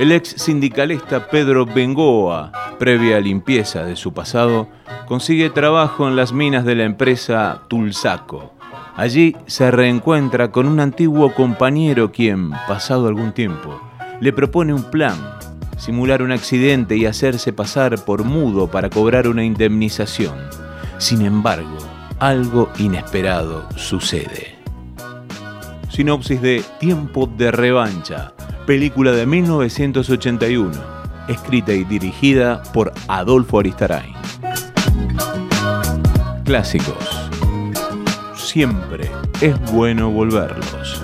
El ex sindicalista Pedro Bengoa, previa limpieza de su pasado, consigue trabajo en las minas de la empresa Tulsaco. Allí se reencuentra con un antiguo compañero quien, pasado algún tiempo, le propone un plan, simular un accidente y hacerse pasar por mudo para cobrar una indemnización. Sin embargo, algo inesperado sucede. Sinopsis de Tiempo de Revancha, película de 1981, escrita y dirigida por Adolfo Aristarain. Clásicos. Siempre es bueno volverlos.